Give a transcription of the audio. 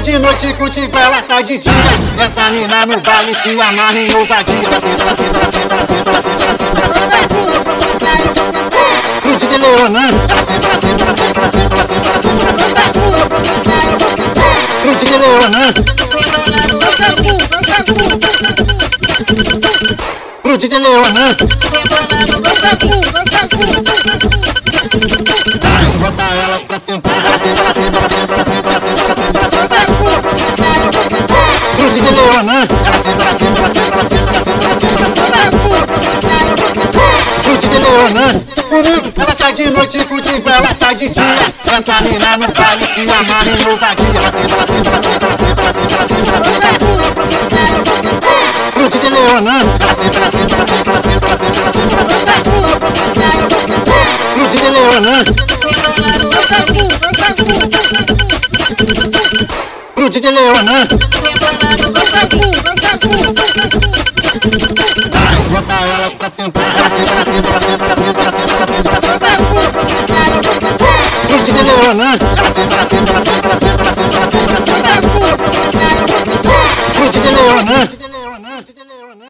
sai de noite, contigo ela sai de dia. Essa mina no baile se amarra em ousadia. Senta, ela senta, ela senta, ela senta, ela senta, ela senta, ela senta. Ela senta, ela senta, senta, ela senta. Pro DJ Leonardo. Bota elas pra sentar. Ela senta, ela senta, ela senta, ela senta, ela senta, ela senta, ela senta. DJ Leonardo. Ela senta, ela senta, ela senta, ela senta, ela senta, ela senta, ela senta. Pro DJ Leonardo. Comigo, ela sai de noite, contigo ela sai de dia. Essa mina no baile se amarra em ousadia. Ela senta, ela senta, ela senta, ela senta, ela senta, ela senta, ela senta. Pro DJ Leonardo. Bota elas pra sentar, pra sentar, pra sentar, pra sentar, pra sentar, pra sentar, pra sentar, pra sentar, pra sentar, pra sentar. Gente de Leona, ela senta, ela ela ela ela ela ela